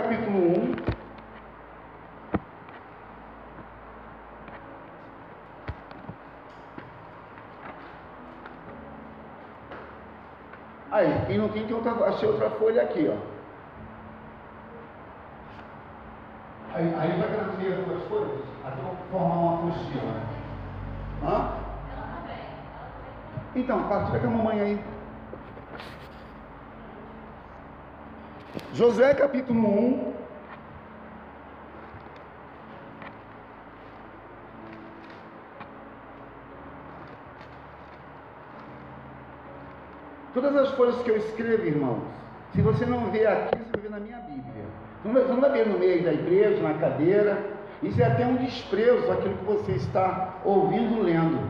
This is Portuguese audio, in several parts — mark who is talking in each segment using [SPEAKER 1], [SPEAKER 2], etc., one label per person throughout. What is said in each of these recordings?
[SPEAKER 1] capítulo 1. Aí, quem não tem, tem outra, achei outra folha aqui, ó. Aí, aí vai traduzir as duas folhas até formar uma apostila. Hã? Então, partilha com a mamãe aí. Josué capítulo 1. Todas as folhas que eu escrevo, irmãos, se você não vê aqui, você ver na minha Bíblia. Você não vai ver no meio da igreja, na cadeira. Isso é até um desprezo aquilo que você está ouvindo, lendo.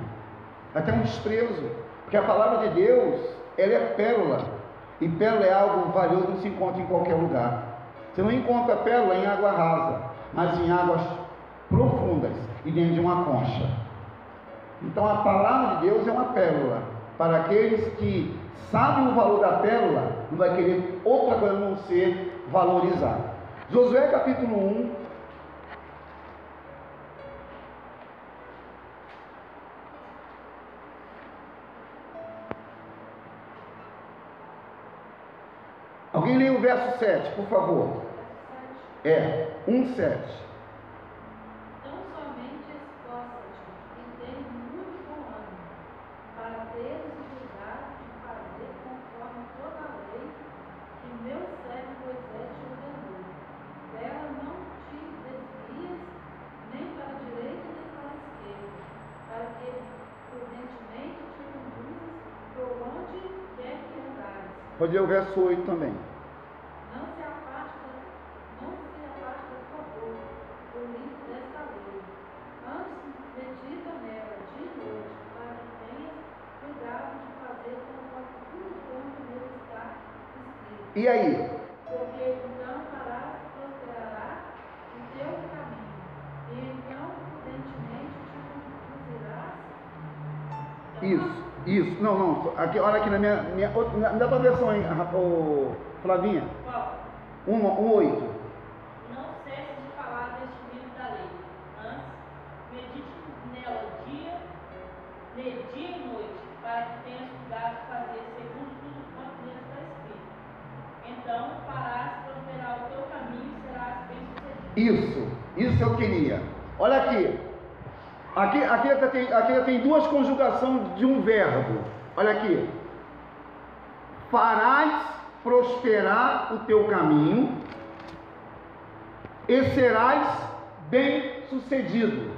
[SPEAKER 1] Até um desprezo. Porque a palavra de Deus, ela é pérola. E pérola é algo valioso, não se encontra em qualquer lugar. Você não encontra pérola em água rasa, mas em águas profundas e dentro de uma concha. Então a palavra de Deus é uma pérola. Para aqueles que sabem o valor da pérola, não vai querer outra coisa não ser valorizar. Josué capítulo 1,
[SPEAKER 2] para que prudentemente te conduzas por onde quer que andares.
[SPEAKER 1] Pode ler o verso 8 também.
[SPEAKER 2] Não, não.
[SPEAKER 1] Aqui, olha aqui na minha. minha outra- na, na tua versão aí, ô, Flavinha.
[SPEAKER 3] Qual?
[SPEAKER 1] 1, 1, 8.
[SPEAKER 3] Não cesse de falar deste livro da lei. Antes, medite nela dia, lê dia e noite, para que tenhas cuidado de fazer segundo tudo quanto nele está escrito. Então farás prosperar o teu caminho e serás bem-sucedido.
[SPEAKER 1] Isso, isso eu queria. Olha aqui. Aqui, aqui, já tem, aqui tem duas conjugações de um verbo. Olha aqui. Farás prosperar o teu caminho e serás bem sucedido.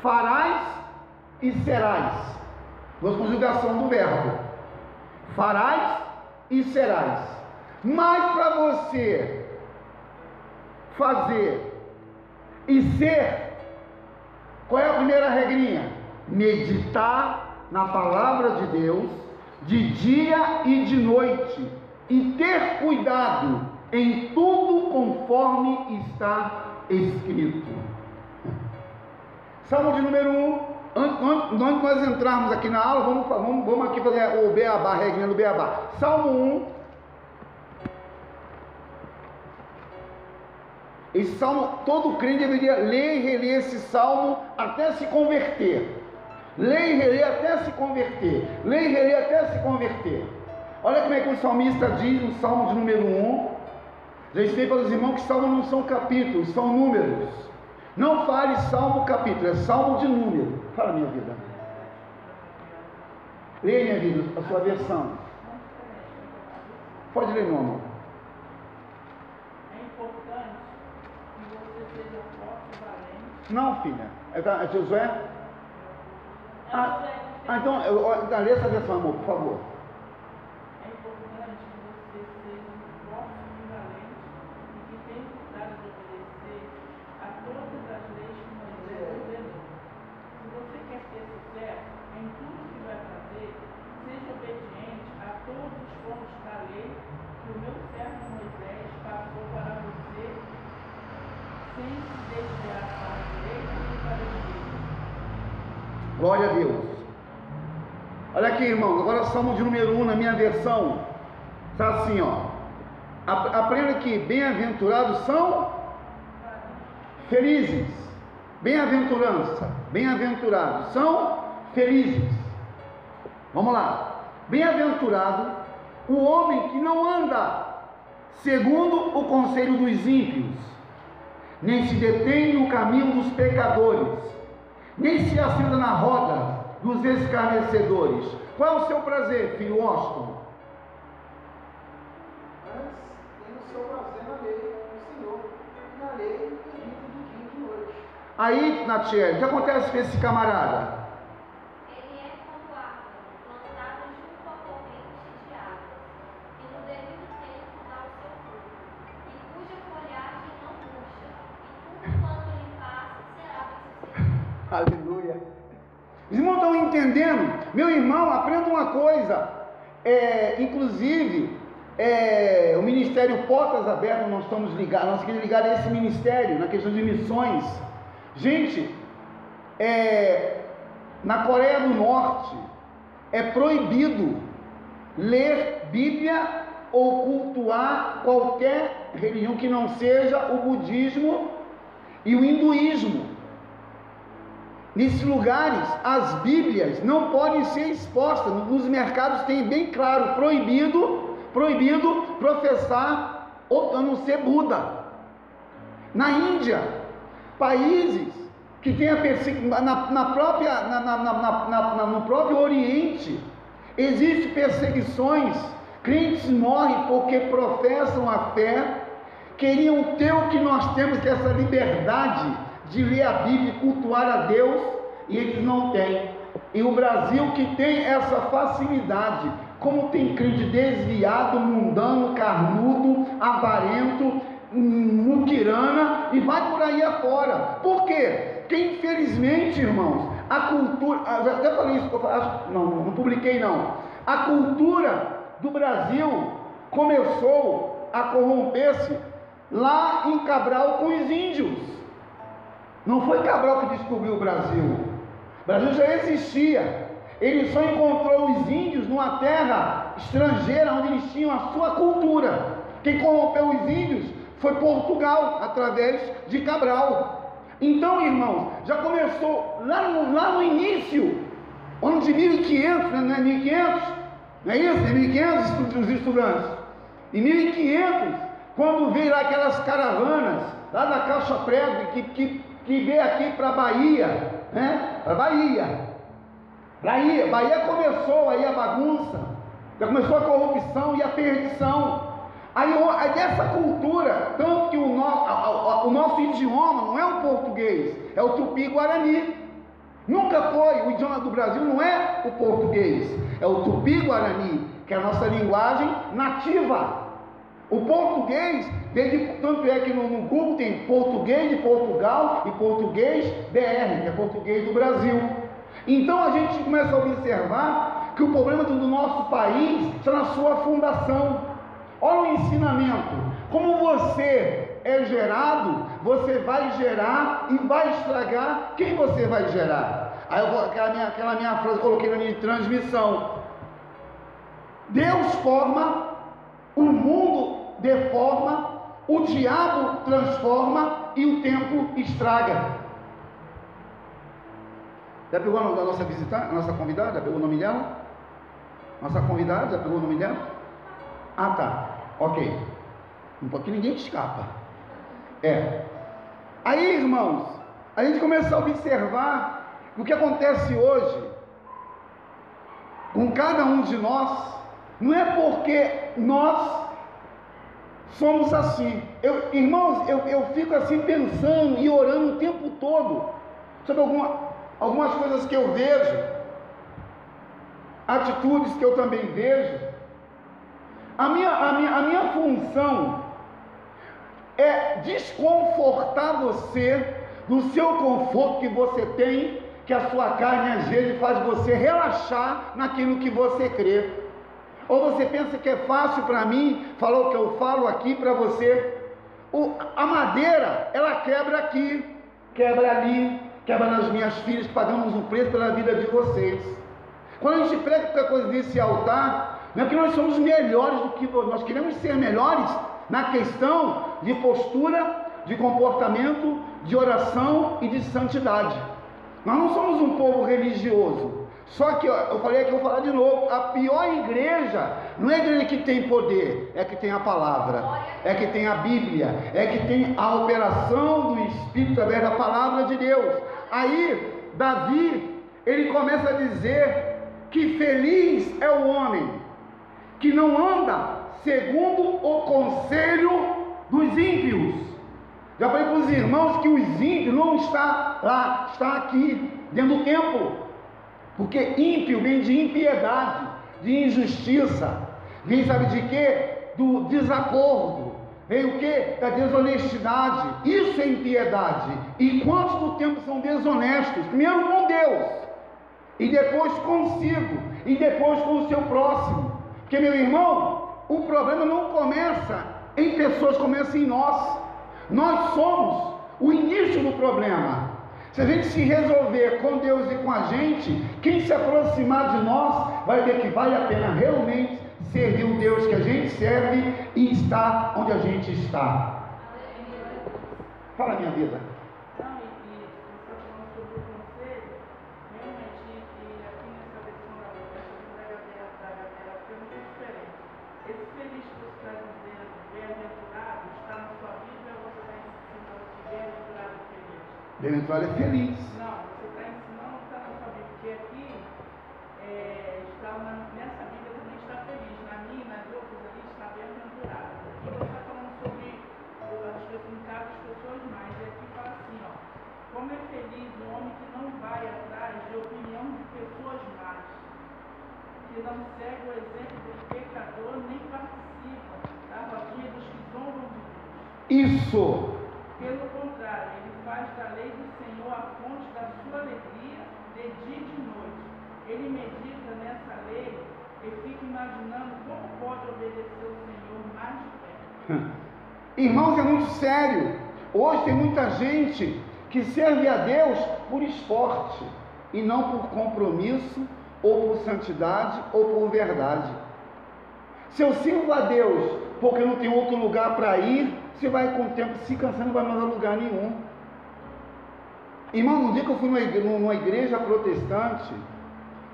[SPEAKER 1] Farás e serás. Duas conjugação do verbo. Farás e serás. Mas para você fazer e ser, qual é a primeira regrinha? Meditar na palavra de Deus de dia e de noite e ter cuidado em tudo conforme está escrito. Salmo de número 1. Um, antes, de nós entrarmos aqui na aula, vamos, vamos, vamos aqui fazer o beabá, a regrinha do beabá. Salmo 1. Esse salmo, todo crente deveria ler e reler esse salmo até se converter. Ler e reler até se converter. Ler e reler até se converter. Olha como é que o salmista diz no salmo de número 1. Já ensinei para os irmãos que salmos não são capítulos, são números. Não fale salmo capítulo, é salmo de número. Fala minha vida. Leia minha vida, a sua versão. Pode ler, meu amor.
[SPEAKER 3] É importante que você seja forte e valente.
[SPEAKER 1] Não, filha. É, da- é Josué?
[SPEAKER 3] É
[SPEAKER 1] Ah, ah, então, lê essa versão, amor, por favor.
[SPEAKER 3] É importante que você seja forte e valente e que tenha cuidado de obedecer a todas as leis que Moisés ordenou. Se você quer ter sucesso em tudo que vai fazer, seja obediente a todos os pontos da lei que o meu servo Moisés passou para você, sem se desviar para a direita nem para a esquerda.
[SPEAKER 1] Glória a Deus. Olha aqui, irmão. Agora Salmo de número 1 na minha versão. Está assim, ó. Aprenda que bem-aventurados são felizes. Bem-aventurança, bem-aventurados são felizes. Vamos lá. Bem-aventurado o homem que não anda segundo o conselho dos ímpios, nem se detém no caminho dos pecadores, nem se assenta na roda dos escarnecedores. Qual é o seu prazer, filho Austin?
[SPEAKER 4] Antes tem o seu prazer na lei do Senhor, na lei de dia de noite.
[SPEAKER 1] Aí, Natiele, o que acontece com esse camarada?
[SPEAKER 5] Ele é como árvore plantada junto à corrente de águas, que no devido tempo dá o seu fruto, e cuja folhagem não murcha, e tudo quanto ele faça será bem-sucedido.
[SPEAKER 1] Aleluia. Os irmãos estão entendendo? Meu irmão, aprenda uma coisa. É, inclusive, é, o Ministério Portas Abertas, nós estamos ligados, nós queremos ligar esse ministério, na questão de missões. Gente, é, na Coreia do Norte, é proibido ler Bíblia ou cultuar qualquer religião que não seja o budismo e o hinduísmo. Nesses lugares, as Bíblias não podem ser expostas. Nos mercados tem bem claro, proibido, proibido professar a não ser Buda. Na Índia, países que têm a perseguição, na, na, própria, na, na, no próprio Oriente, existem perseguições, crentes morrem porque professam a fé, queriam ter o que nós temos, que é essa liberdade de ler a Bíblia e cultuar a Deus, e eles não têm. E o Brasil que tem essa facilidade, como tem crente desviado, mundano, carnudo, avarento, muquirana e vai por aí afora. Por quê? Porque infelizmente, irmãos, a cultura, já até falei isso, não, não publiquei não. A cultura do Brasil começou a corromper-se lá em Cabral com os índios. Não foi Cabral que descobriu o Brasil. O Brasil já existia. Ele só encontrou os índios numa terra estrangeira onde eles tinham a sua cultura. Quem corrompeu os índios foi Portugal, através de Cabral. Então, irmãos, já começou lá no, lá no início, ano de 1500, né? não é 1500? Não é isso? É 1500 os estudantes. Em 1500, quando veio lá aquelas caravanas, lá da Caixa Prego, que, que, que veio aqui para a Bahia, né? Para Bahia. Bahia, Bahia começou aí a bagunça, já começou a corrupção e a perdição. Aí, dessa cultura, tanto que o, no, a, o nosso idioma não é o português, é o tupi-guarani. Nunca foi, o idioma do Brasil não é o português, é o tupi-guarani, que é a nossa linguagem nativa. O português, desde, tanto é que no, no Google tem português de Portugal e português BR, que é português do Brasil. Então a gente começa a observar que o problema do, nosso país está na sua fundação. Olha o ensinamento. Como você é gerado, você vai gerar e vai estragar quem você vai gerar. Aí eu vou, aquela minha, aquela minha frase eu coloquei na minha transmissão. Deus forma, o mundo deforma, o diabo transforma e o tempo estraga. Já pegou nome da nossa visitante, a nossa convidada? Já pegou o nome dela? Nossa convidada, já pegou o nome dela? Ah tá, ok. Um pouquinho ninguém escapa. É. Aí, irmãos, a gente começa a observar o que acontece hoje com cada um de nós. Não é porque nós somos assim. Eu, irmãos, eu, eu fico assim pensando e orando o tempo todo sobre alguma, algumas coisas que eu vejo, atitudes que eu também vejo. A minha, a minha, a minha função é desconfortar você do seu conforto que você tem, que a sua carne às vezes faz você relaxar naquilo que você crê. Ou você pensa que é fácil para mim falar o que eu falo aqui para você. O, a madeira, ela quebra aqui, quebra ali, quebra nas minhas filhas, pagamos um preço pela vida de vocês. Quando a gente prega qualquer coisa nesse altar, não é que nós somos melhores do que nós queremos ser melhores na questão de postura, de comportamento, de oração e de santidade. Nós não somos um povo religioso. Só que ó, eu falei aqui, eu vou falar de novo. A pior igreja não é a igreja que tem poder, é que tem a palavra, é que tem a Bíblia, é que tem a operação do Espírito através da palavra de Deus. Aí, Davi, ele começa a dizer que feliz é o homem que não anda segundo o conselho dos ímpios. Já falei para os irmãos que os ímpios não está lá, está aqui, dentro do templo. Porque ímpio vem de impiedade, de injustiça. Vem, sabe de quê? Do desacordo. Vem o quê? Da desonestidade. Isso é impiedade. E quantos do tempo são desonestos? Primeiro com Deus, e depois consigo, e depois com o seu próximo. Porque, meu irmão, o problema não começa em pessoas, começa em nós. Nós somos o início do problema. Se a gente se resolver com Deus e com a gente, quem se aproximar de nós vai ver que vale a pena realmente servir o Deus que a gente serve e estar onde a gente está. Fala minha vida.
[SPEAKER 3] Feliz? Bem-aventurado é feliz. Não, você está ensinando que está na sua Bíblia, porque aqui é, está na- nessa Bíblia também está feliz, na minha nas outras ali está bem-aventurado. Aqui você está falando sobre as pessoas, as pessoas mais, e aqui fala assim, ó, como é feliz o homem que não vai atrás de opinião de pessoas más, que não segue o exemplo do pecador, nem participa da rodinha dos que zombam de Deus.
[SPEAKER 1] Isso.
[SPEAKER 3] Pelo contrário, ele faz da lei do Senhor a fonte da sua alegria de dia e de noite. Ele medita nessa lei e fica imaginando como pode obedecer o Senhor mais de perto.
[SPEAKER 1] Irmãos, é muito sério. Hoje tem muita gente que serve a Deus por esporte e não por compromisso, ou por santidade, ou por verdade. Se eu sirvo a Deus porque não tem outro lugar para ir, você vai com o tempo se cansando, não vai mais a lugar nenhum. Irmão, no dia que eu fui numa igreja, numa igreja protestante,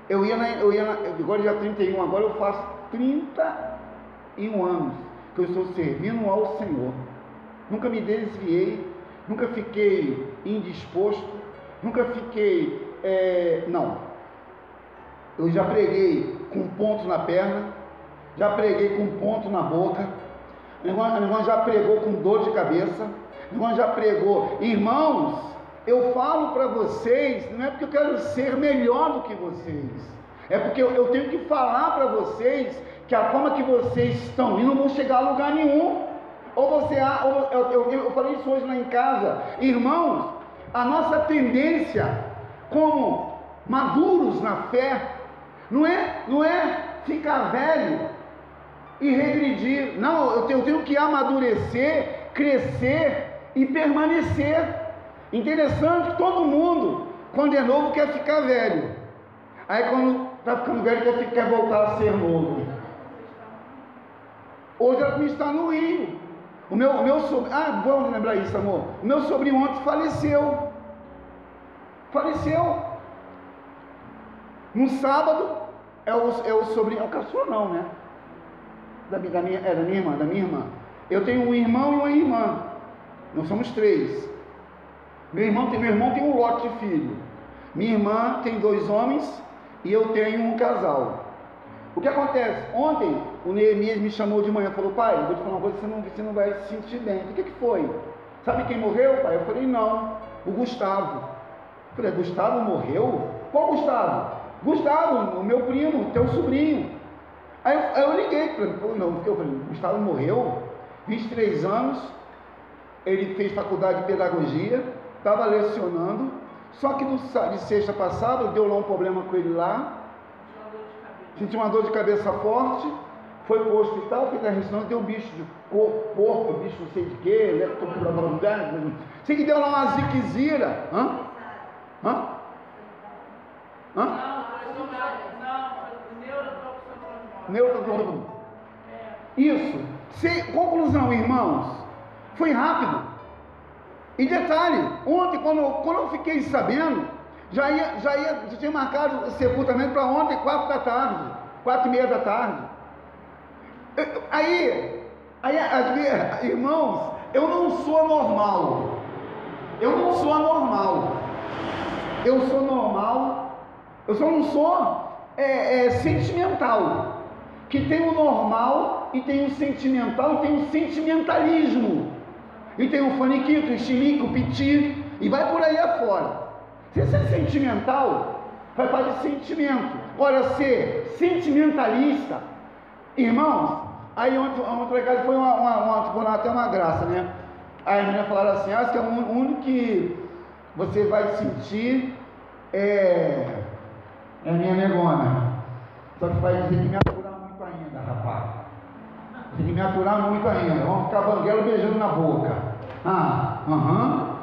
[SPEAKER 1] eu ia na, eu ia na, agora já 31, agora eu faço 31 anos que eu estou servindo ao Senhor. Nunca me desviei, nunca fiquei indisposto, nunca fiquei, é, não. Eu já preguei com ponto na perna, já preguei com ponto na boca, o irmão, já pregou com dor de cabeça, o irmão já pregou. Irmãos, eu falo para vocês, não é porque eu quero ser melhor do que vocês, é porque eu, eu tenho que falar para vocês que a forma que vocês estão indo não vão chegar a lugar nenhum. Ou você, ou, eu, eu, eu falei isso hoje lá em casa, irmãos, a nossa tendência como maduros na fé não é, não é ficar velho e regredir. Não, eu tenho, eu tenho que amadurecer, crescer e permanecer. Interessante que todo mundo, quando é novo, quer ficar velho. Aí quando está ficando velho, quer, quer voltar a ser novo. Hoje ela está no Rio. O meu, o meu sobrinho. Ah, vamos lembrar isso, amor. O meu sobrinho ontem faleceu. Faleceu. No sábado, é o, é o sobrinho. É o caçula, não, né? Da, da minha, é da minha irmã, da minha irmã. Eu tenho um irmão e uma irmã. Nós somos três. Meu irmão tem, meu irmão tem um lote de filho. Minha irmã tem dois homens e eu tenho um casal. O que acontece? Ontem o Neemias me chamou de manhã e falou, pai, eu vou te falar uma coisa, você não, você não vai se sentir bem. O que, que foi? Sabe quem morreu, pai? Eu falei, não, o Gustavo. Eu falei, Gustavo morreu? Qual Gustavo? Gustavo, o meu primo, teu sobrinho. Aí eu, aí eu liguei para ele, não, eu falei, Gustavo morreu, 23 anos, ele fez faculdade de pedagogia, estava lecionando, só que no, de sexta passada deu lá um problema com ele lá, sentiu uma dor de cabeça forte, foi para o hospital, fez a ressonância, deu um bicho de cor- porco, bicho não sei de quê, eletro- sei que deu lá uma ziquezira. Hã? Hã? Hã?
[SPEAKER 3] Não, foi sobre a- não, foi neurotoxicologia.
[SPEAKER 1] Neuro-
[SPEAKER 3] É,
[SPEAKER 1] Isso. Se, conclusão, irmãos, foi rápido. E detalhe, ontem, quando, quando eu fiquei sabendo, já, ia, já, ia, já tinha marcado o sepultamento para ontem, quatro da tarde, quatro e meia da tarde. Aí, aí as irmãos, eu não sou anormal. Eu não sou anormal. Eu sou normal. Eu só não sou é, é, sentimental. Que tem o normal e tem o sentimental tem o sentimentalismo. E tem o faniquito, o chilique, o piti, e vai por aí afora. Se você é sentimental, vai para de sentimento. Agora, ser sentimentalista, irmãos, aí ontem, ontem casa foi uma, uma, uma, foi até uma graça, né? Aí as meninas falaram assim, acho que é o único que você vai sentir é, é a minha negona. Só que vai dizer que me aturar muito ainda, rapaz. Tem que me aturar muito ainda. Vamos ficar banguela beijando na boca. Ah, aham.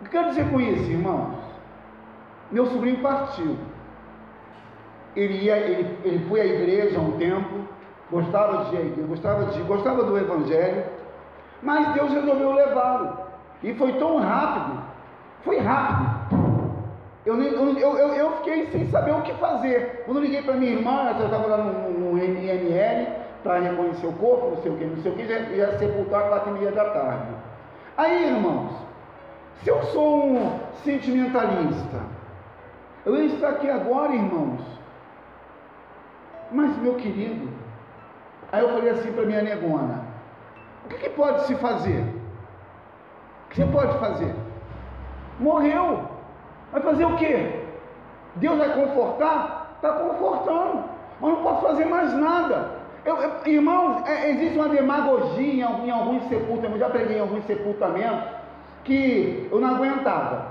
[SPEAKER 1] O que quero dizer com isso, irmãos? Meu sobrinho partiu. Ele, ia, ele, ele foi à igreja há um tempo, gostava de igreja, gostava, de, gostava do evangelho, mas Deus resolveu levá-lo. E foi tão rápido, foi rápido. Eu, eu, eu, eu, fiquei sem saber o que fazer. Quando liguei para minha irmã, eu estava lá no, no NNL para reconhecer o corpo, não sei o que, não sei o que, já ia sepultar quatro e meia da tarde. Aí, irmãos, se eu sou um sentimentalista, eu ia estar aqui agora, irmãos. Mas, meu querido, aí eu falei assim para minha negona: o que, que pode se fazer? O que você pode fazer? Morreu. Vai fazer o quê? Deus vai confortar? Está confortando. Mas não posso fazer mais nada. Eu- eu- irmãos, é- existe uma demagogia em, algum- em alguns sepultamentos. Eu já preguei em alguns sepultamentos que eu não aguentava.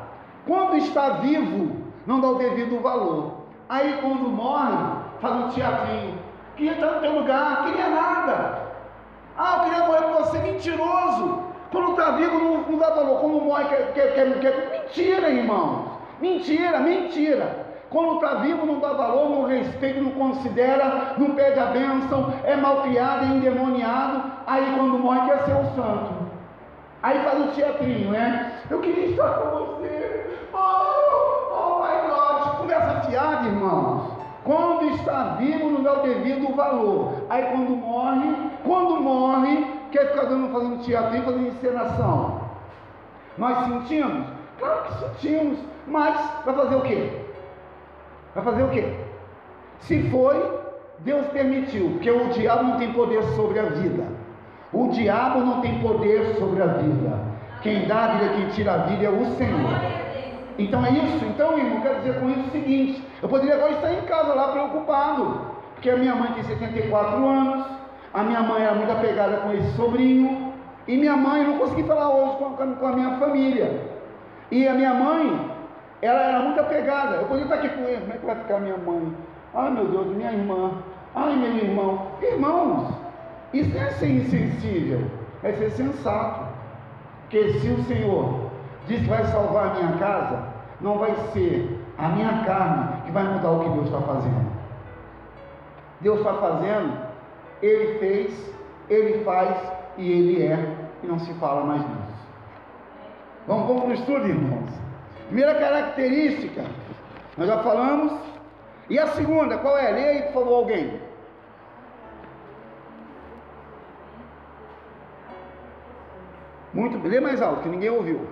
[SPEAKER 1] Quando está vivo, não dá o devido valor. Aí quando morre, faz um teatrinho. Queria estar no teu lugar, queria nada. Ah, eu queria morrer com você, mentiroso. Quando está vivo não, não dá valor. Quando morre, quer, quer, quer, quer- Mentira, irmãos. Mentira, mentira. Quando está vivo não dá valor, não respeita, não considera, não pede a bênção, é malcriado, é endemoniado. Aí quando morre quer ser um santo. Aí faz um teatrinho, né? Eu queria estar com você. Oh, oh my God. Conversa fiada, irmãos. Quando está vivo, não dá o devido valor. Aí quando morre, quando morre, quer ficar dando, fazendo teatrinho, fazendo encenação. Nós sentimos? Claro que sentimos. Mas vai fazer o quê? Vai fazer o quê? Se foi, Deus permitiu, porque o diabo não tem poder sobre a vida. O diabo não tem poder sobre a vida. Quem dá a vida, quem tira a vida é o Senhor. Então é isso. Então, irmão, quero dizer com isso o seguinte: eu poderia agora estar em casa lá preocupado, porque a minha mãe tem 74 anos, a minha mãe era muito apegada com esse sobrinho, e minha mãe, não consegui falar hoje com a minha família. E a minha mãe, ela era muito apegada. Eu podia estar aqui com ele, como é que vai ficar minha mãe? Ai meu Deus, minha irmã. Ai meu irmão. Irmãos, isso é ser insensível, é ser sensato. Porque se o Senhor diz que vai salvar a minha casa, não vai ser a minha carne que vai mudar o que Deus está fazendo. Deus está fazendo, Ele fez, Ele faz e Ele é, e não se fala mais nisso. Vamos, vamos para o estudo, irmãos. Primeira característica, nós já falamos. E a segunda, qual é? Leia aí, por favor, alguém. Muito, lê mais alto, que ninguém ouviu.